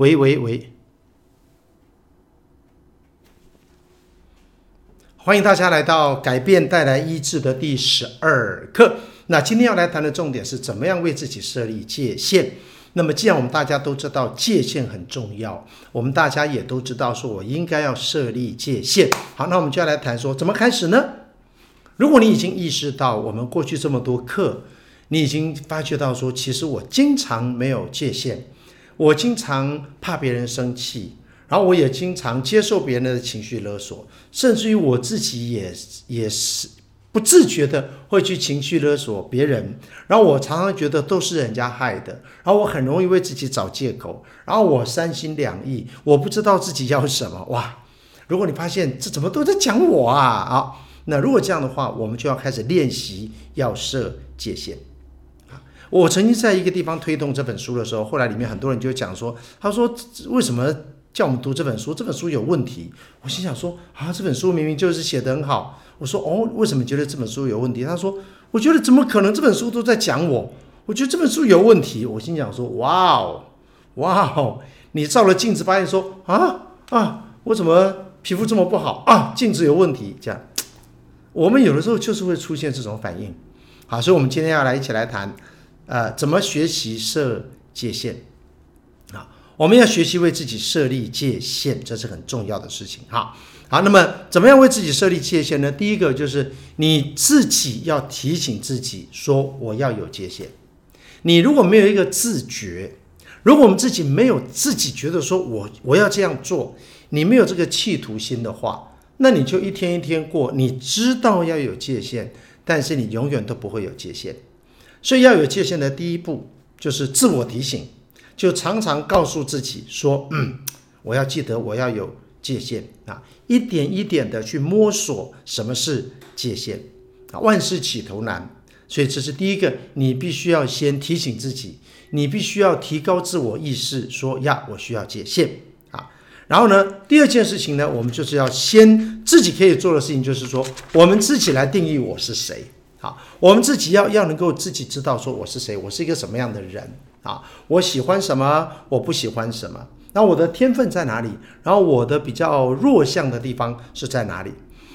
喂喂喂！欢迎大家来到改变带来医治的第十二课。那今天要来谈的重点是怎么样为自己设立界限。那么，既然我们大家都知道界限很重要，我们大家也都知道说我应该要设立界限。好，那我们就要来谈说怎么开始呢？如果你已经意识到我们过去这么多课，你已经发觉到说，其实我经常没有界限，我经常怕别人生气，然后我也经常接受别人的情绪勒索，甚至于我自己也也是。不自觉的会去情绪勒索别人，然后我常常觉得都是人家害的，然后我很容易为自己找借口，然后我三心两意，我不知道自己要什么。哇！如果你发现这怎么都在讲我啊啊，那如果这样的话，我们就要开始练习要设界限。我曾经在一个地方推动这本书的时候，后来里面很多人就讲说，他说为什么叫我们读这本书？这本书有问题。我心想说啊，这本书明明就是写得很好。我说哦，为什么觉得这本书有问题？他说，我觉得怎么可能？这本书都在讲我，我觉得这本书有问题。我心想说，哇哦，哇哦，你照了镜子发现说啊啊，我怎么皮肤这么不好啊？镜子有问题，这样，我们有的时候就是会出现这种反应。好，所以我们今天要来一起来谈，呃，怎么学习设界限。啊，我们要学习为自己设立界限，这是很重要的事情。哈。好，那么怎么样为自己设立界限呢？第一个就是你自己要提醒自己说，我要有界限。你如果没有一个自觉，如果我们自己没有自己觉得说我我要这样做，你没有这个企图心的话，那你就一天一天过。你知道要有界限，但是你永远都不会有界限。所以要有界限的第一步就是自我提醒，就常常告诉自己说，嗯，我要记得我要有。界限啊，一点一点的去摸索什么是界限啊。万事起头难，所以这是第一个，你必须要先提醒自己，你必须要提高自我意识，说呀，我需要界限啊。然后呢，第二件事情呢，我们就是要先自己可以做的事情，就是说，我们自己来定义我是谁啊。我们自己要要能够自己知道说我是谁，我是一个什么样的人啊，我喜欢什么，我不喜欢什么。那我的天分在哪里？然后我的比较弱项的地方是在哪里？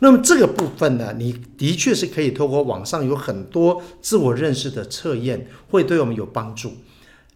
那么这个部分呢，你的确是可以透过网上有很多自我认识的测验，会对我们有帮助。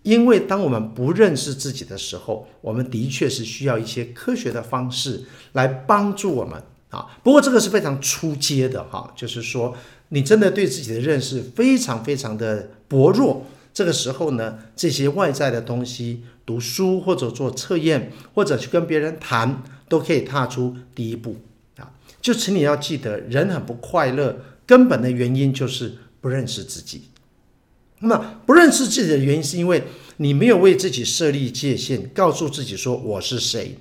因为当我们不认识自己的时候，我们的确是需要一些科学的方式来帮助我们啊。不过这个是非常初阶的哈，就是说你真的对自己的认识非常非常的薄弱。这个时候呢，这些外在的东西，读书或者做测验，或者去跟别人谈，都可以踏出第一步啊。就请你要记得，人很不快乐，根本的原因就是不认识自己。那么不认识自己的原因，是因为你没有为自己设立界限，告诉自己说我是谁，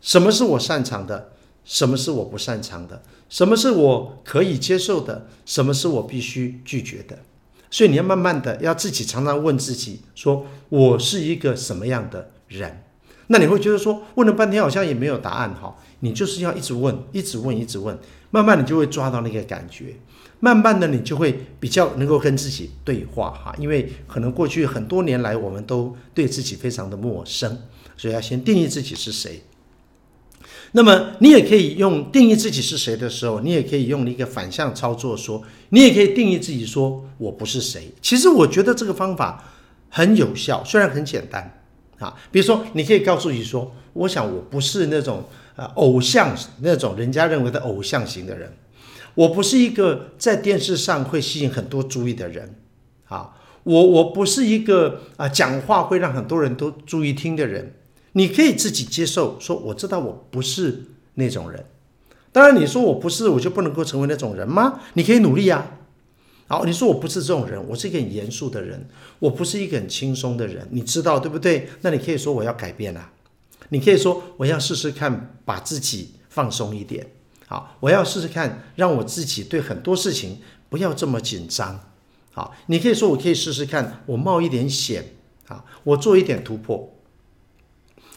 什么是我擅长的，什么是我不擅长的，什么是我可以接受的，什么是我必须拒绝的。所以你要慢慢的，要自己常常问自己，说我是一个什么样的人？那你会觉得说，问了半天好像也没有答案哈。你就是要一直问，一直问，一直问，慢慢你就会抓到那个感觉，慢慢的你就会比较能够跟自己对话哈。因为可能过去很多年来，我们都对自己非常的陌生，所以要先定义自己是谁。那么你也可以用定义自己是谁的时候，你也可以用一个反向操作说，你也可以定义自己说我不是谁。其实我觉得这个方法很有效，虽然很简单啊。比如说，你可以告诉自己说，我想我不是那种呃偶像那种人家认为的偶像型的人，我不是一个在电视上会吸引很多注意的人啊，我我不是一个啊讲话会让很多人都注意听的人。你可以自己接受，说我知道我不是那种人。当然，你说我不是，我就不能够成为那种人吗？你可以努力呀。好，你说我不是这种人，我是一个很严肃的人，我不是一个很轻松的人，你知道对不对？那你可以说我要改变啊。你可以说我要试试看，把自己放松一点。好，我要试试看，让我自己对很多事情不要这么紧张。好，你可以说我可以试试看，我冒一点险啊，我做一点突破。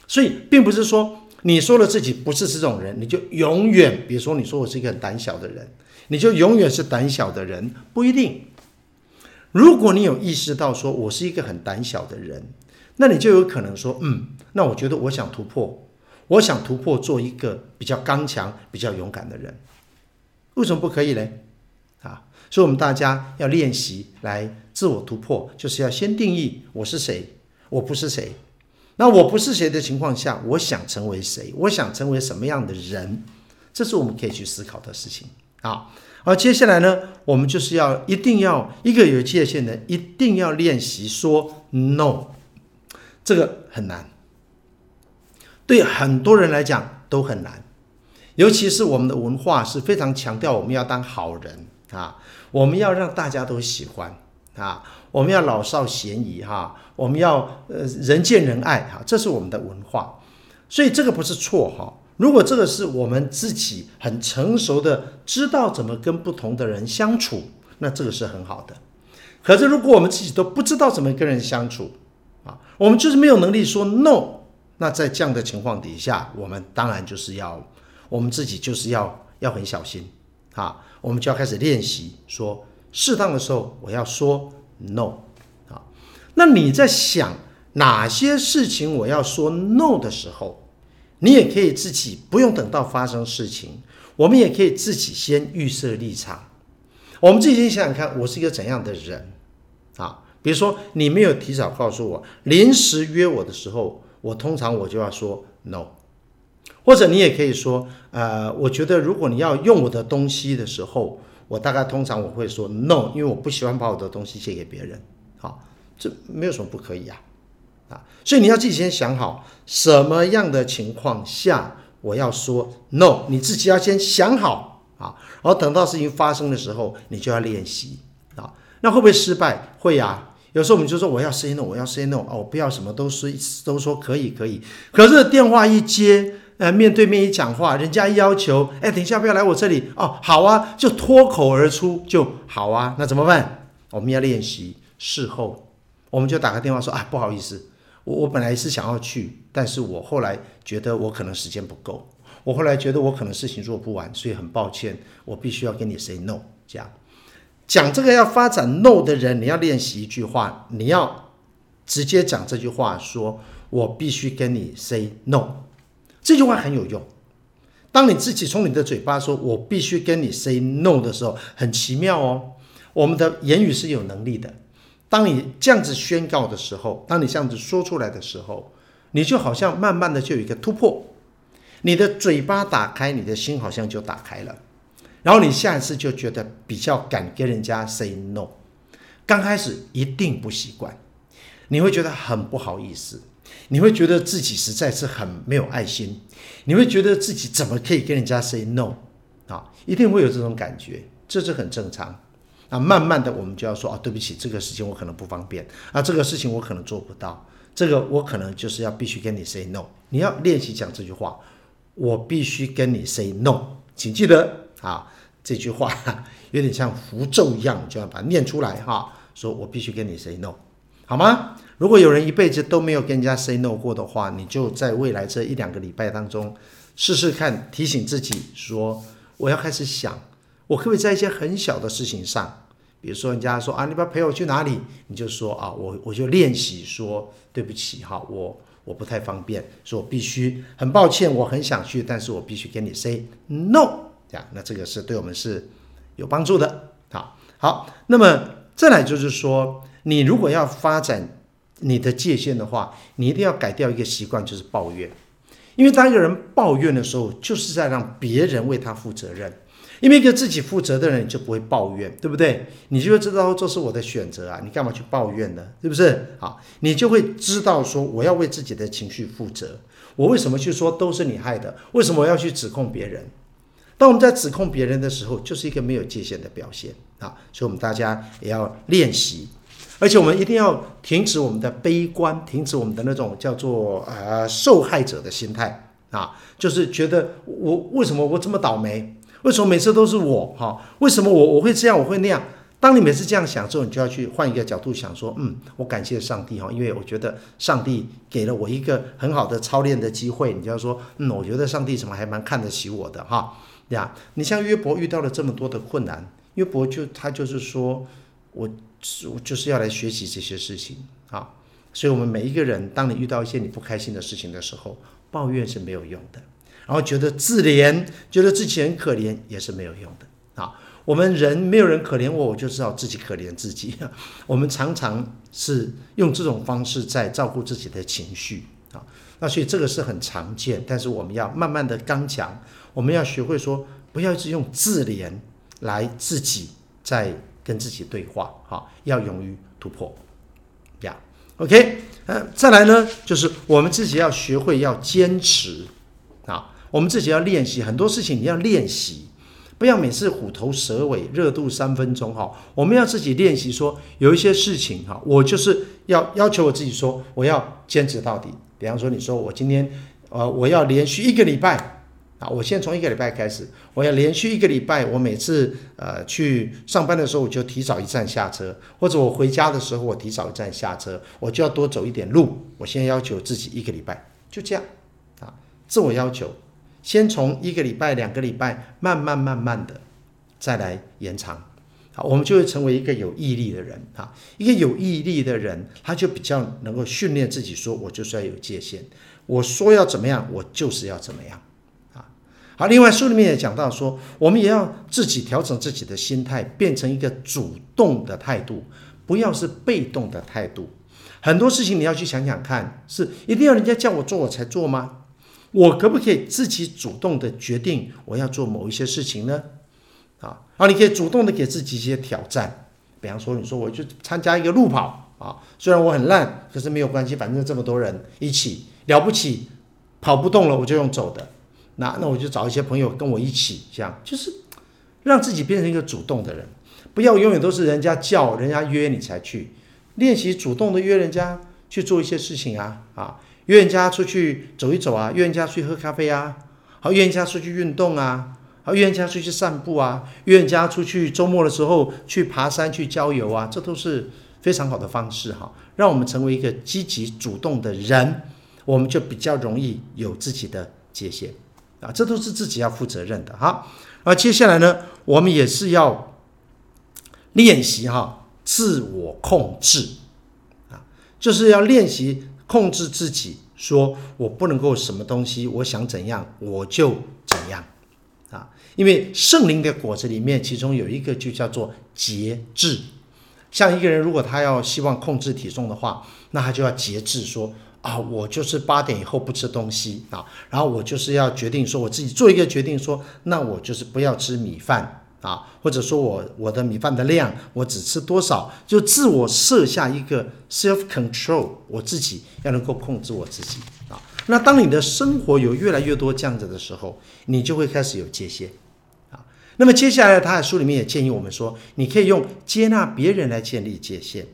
所以，并不是说你说了自己不是这种人，你就永远，比如说你说我是一个很胆小的人，你就永远是胆小的人，不一定。如果你有意识到说我是一个很胆小的人，那你就有可能说，嗯，那我觉得我想突破，我想突破做一个比较刚强、比较勇敢的人，为什么不可以呢？啊，所以我们大家要练习来自我突破，就是要先定义我是谁，我不是谁。那我不是谁的情况下，我想成为谁？我想成为什么样的人？这是我们可以去思考的事情啊。而接下来呢，我们就是要一定要一个有界限的，一定要练习说 no。这个很难，对很多人来讲都很难，尤其是我们的文化是非常强调我们要当好人啊，我们要让大家都喜欢啊，我们要老少咸宜哈。我们要呃人见人爱哈，这是我们的文化，所以这个不是错哈。如果这个是我们自己很成熟的知道怎么跟不同的人相处，那这个是很好的。可是如果我们自己都不知道怎么跟人相处啊，我们就是没有能力说 no，那在这样的情况底下，我们当然就是要我们自己就是要要很小心啊，我们就要开始练习说适当的时候我要说 no 啊。那你在想哪些事情我要说 no 的时候，你也可以自己不用等到发生事情，我们也可以自己先预设立场。我们自己先想想看，我是一个怎样的人啊？比如说你没有提早告诉我，临时约我的时候，我通常我就要说 no，或者你也可以说，呃，我觉得如果你要用我的东西的时候，我大概通常我会说 no，因为我不喜欢把我的东西借给别人。好。这没有什么不可以呀，啊，所以你要自己先想好什么样的情况下我要说 no，你自己要先想好啊，然后等到事情发生的时候，你就要练习啊。那会不会失败？会呀。有时候我们就说我要 say no，我要 say no，哦，不要什么都说都说可以可以。可是电话一接，呃，面对面一讲话，人家一要求，哎，等一下不要来我这里哦，好啊，就脱口而出就好啊。那怎么办？我们要练习事后。我们就打个电话说啊，不好意思，我我本来是想要去，但是我后来觉得我可能时间不够，我后来觉得我可能事情做不完，所以很抱歉，我必须要跟你 say no。这样讲这个要发展 no 的人，你要练习一句话，你要直接讲这句话，说我必须跟你 say no。这句话很有用。当你自己从你的嘴巴说我必须跟你 say no 的时候，很奇妙哦。我们的言语是有能力的。当你这样子宣告的时候，当你这样子说出来的时候，你就好像慢慢的就有一个突破，你的嘴巴打开，你的心好像就打开了，然后你下一次就觉得比较敢跟人家 say no。刚开始一定不习惯，你会觉得很不好意思，你会觉得自己实在是很没有爱心，你会觉得自己怎么可以跟人家 say no 啊？一定会有这种感觉，这是很正常。那慢慢的，我们就要说啊，对不起，这个事情我可能不方便啊，这个事情我可能做不到，这个我可能就是要必须跟你 say no。你要练习讲这句话，我必须跟你 say no，请记得啊，这句话 有点像符咒一样，就要把它念出来哈，说我必须跟你 say no，好吗？如果有人一辈子都没有跟人家 say no 过的话，你就在未来这一两个礼拜当中试试看，提醒自己说，我要开始想。我可不可以在一些很小的事情上，比如说人家说啊，你不要陪我去哪里，你就说啊，我我就练习说对不起哈，我我不太方便，说我必须很抱歉，我很想去，但是我必须跟你 say no，这样，那这个是对我们是有帮助的。好，好，那么再来就是说，你如果要发展你的界限的话，你一定要改掉一个习惯，就是抱怨，因为当一个人抱怨的时候，就是在让别人为他负责任。因为一个自己负责的人，你就不会抱怨，对不对？你就会知道这是我的选择啊，你干嘛去抱怨呢？是不是？好，你就会知道说我要为自己的情绪负责。我为什么去说都是你害的？为什么我要去指控别人？当我们在指控别人的时候，就是一个没有界限的表现啊。所以，我们大家也要练习，而且我们一定要停止我们的悲观，停止我们的那种叫做呃受害者的心态啊，就是觉得我为什么我这么倒霉？为什么每次都是我？哈，为什么我我会这样，我会那样？当你每次这样想之后，你就要去换一个角度想，说，嗯，我感谢上帝哈，因为我觉得上帝给了我一个很好的操练的机会。你就要说，嗯，我觉得上帝怎么还蛮看得起我的哈？呀，你像约伯遇到了这么多的困难，约伯就他就是说我就是要来学习这些事情啊。所以，我们每一个人，当你遇到一些你不开心的事情的时候，抱怨是没有用的，然后觉得自怜，觉得自己很可怜，也是没有用的啊。我们人没有人可怜我，我就知道自己可怜自己。我们常常是用这种方式在照顾自己的情绪啊。那所以这个是很常见，但是我们要慢慢的刚强，我们要学会说，不要一直用自怜来自己在跟自己对话哈，要勇于突破呀。OK，呃，再来呢，就是我们自己要学会要坚持啊，我们自己要练习很多事情，你要练习，不要每次虎头蛇尾，热度三分钟哈。我们要自己练习说，有一些事情哈，我就是要要求我自己说，我要坚持到底。比方说，你说我今天，呃，我要连续一个礼拜，啊，我先从一个礼拜开始，我要连续一个礼拜，我每次呃去上班的时候，我就提早一站下车，或者我回家的时候，我提早一站下车，我就要多走一点路。我先要求自己一个礼拜，就这样，啊，自我要求，先从一个礼拜、两个礼拜，慢慢慢慢的再来延长。我们就会成为一个有毅力的人啊！一个有毅力的人，他就比较能够训练自己，说我就是要有界限。我说要怎么样，我就是要怎么样！好，另外书里面也讲到说，我们也要自己调整自己的心态，变成一个主动的态度，不要是被动的态度。很多事情你要去想想看，是一定要人家叫我做我才做吗？我可不可以自己主动的决定我要做某一些事情呢？啊，然后你可以主动的给自己一些挑战，比方说，你说我去参加一个路跑啊，虽然我很烂，可是没有关系，反正这么多人一起，了不起，跑不动了我就用走的，那那我就找一些朋友跟我一起，这样就是让自己变成一个主动的人，不要永远都是人家叫人家约你才去，练习主动的约人家去做一些事情啊啊，约人家出去走一走啊，约人家去喝咖啡啊，好，约人家出去运动啊。好，约人家出去散步啊，约人家出去周末的时候去爬山、去郊游啊，这都是非常好的方式哈。让我们成为一个积极主动的人，我们就比较容易有自己的界限啊，这都是自己要负责任的哈。而接下来呢，我们也是要练习哈自我控制啊，就是要练习控制自己，说我不能够什么东西，我想怎样我就怎样。啊，因为圣灵的果子里面，其中有一个就叫做节制。像一个人如果他要希望控制体重的话，那他就要节制说，说啊，我就是八点以后不吃东西啊，然后我就是要决定说，我自己做一个决定说，那我就是不要吃米饭啊，或者说我我的米饭的量我只吃多少，就自我设下一个 self control，我自己要能够控制我自己啊。那当你的生活有越来越多这样子的时候，你就会开始有界限啊。那么接下来，他的书里面也建议我们说，你可以用接纳别人来建立界限，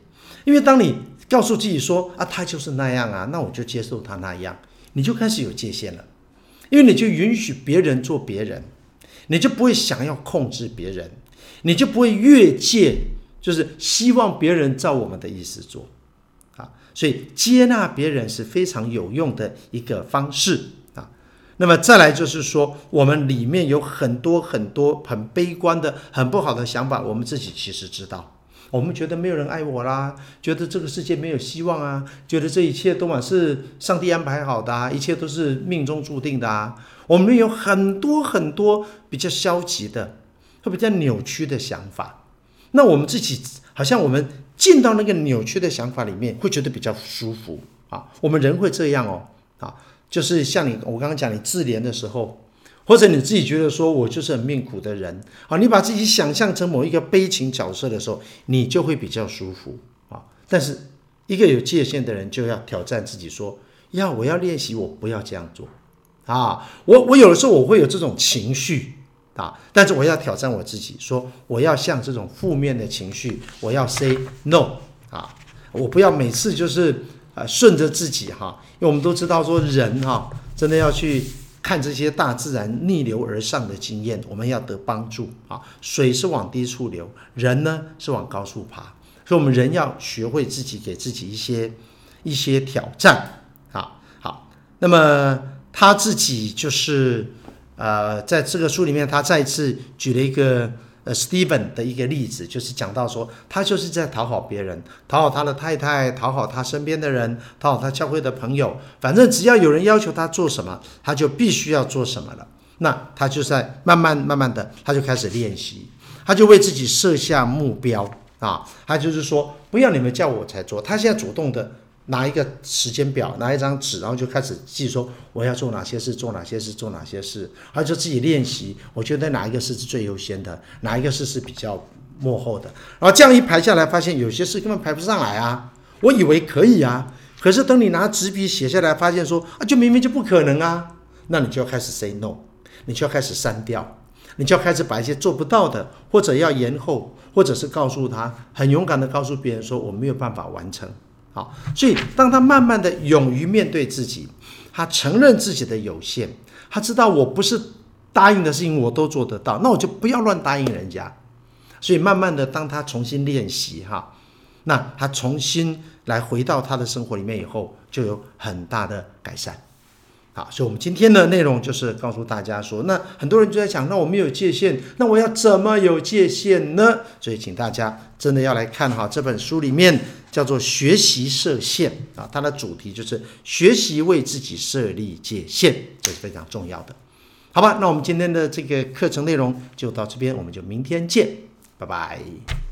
因为当你告诉自己说啊，他就是那样啊，那我就接受他那样，你就开始有界限了，因为你就允许别人做别人，你就不会想要控制别人，你就不会越界，就是希望别人照我们的意思做啊。所以接纳别人是非常有用的一个方式啊。那么再来就是说，我们里面有很多很多很悲观的、很不好的想法，我们自己其实知道。我们觉得没有人爱我啦，觉得这个世界没有希望啊，觉得这一切都是上帝安排好的啊，一切都是命中注定的啊。我们有很多很多比较消极的、会比较扭曲的想法。那我们自己好像我们。进到那个扭曲的想法里面，会觉得比较舒服啊。我们人会这样哦，啊，就是像你我刚刚讲你自怜的时候，或者你自己觉得说我就是很命苦的人啊，你把自己想象成某一个悲情角色的时候，你就会比较舒服啊。但是一个有界限的人就要挑战自己说，要我要练习，我不要这样做啊。我我有的时候我会有这种情绪。啊！但是我要挑战我自己，说我要向这种负面的情绪，我要 say no 啊！我不要每次就是呃顺着自己哈，因为我们都知道说人哈，真的要去看这些大自然逆流而上的经验，我们要得帮助啊！水是往低处流，人呢是往高处爬，所以我们人要学会自己给自己一些一些挑战啊！好，那么他自己就是。呃，在这个书里面，他再次举了一个呃，Steven 的一个例子，就是讲到说，他就是在讨好别人，讨好他的太太，讨好他身边的人，讨好他教会的朋友，反正只要有人要求他做什么，他就必须要做什么了。那他就在慢慢慢慢的，他就开始练习，他就为自己设下目标啊，他就是说，不要你们叫我才做，他现在主动的。拿一个时间表，拿一张纸，然后就开始记说我要做哪些事，做哪些事，做哪些事，然后就自己练习。我觉得哪一个事是最优先的，哪一个事是比较幕后的。然后这样一排下来，发现有些事根本排不上来啊。我以为可以啊，可是等你拿纸笔写下来，发现说啊，就明明就不可能啊。那你就要开始 say no，你就要开始删掉，你就要开始把一些做不到的，或者要延后，或者是告诉他，很勇敢的告诉别人说我没有办法完成。好，所以当他慢慢的勇于面对自己，他承认自己的有限，他知道我不是答应的事情我都做得到，那我就不要乱答应人家。所以慢慢的，当他重新练习哈，那他重新来回到他的生活里面以后，就有很大的改善。好，所以我们今天的内容就是告诉大家说，那很多人就在想，那我没有界限，那我要怎么有界限呢？所以请大家真的要来看哈，这本书里面叫做《学习设限》啊，它的主题就是学习为自己设立界限，这是非常重要的。好吧，那我们今天的这个课程内容就到这边，我们就明天见，拜拜。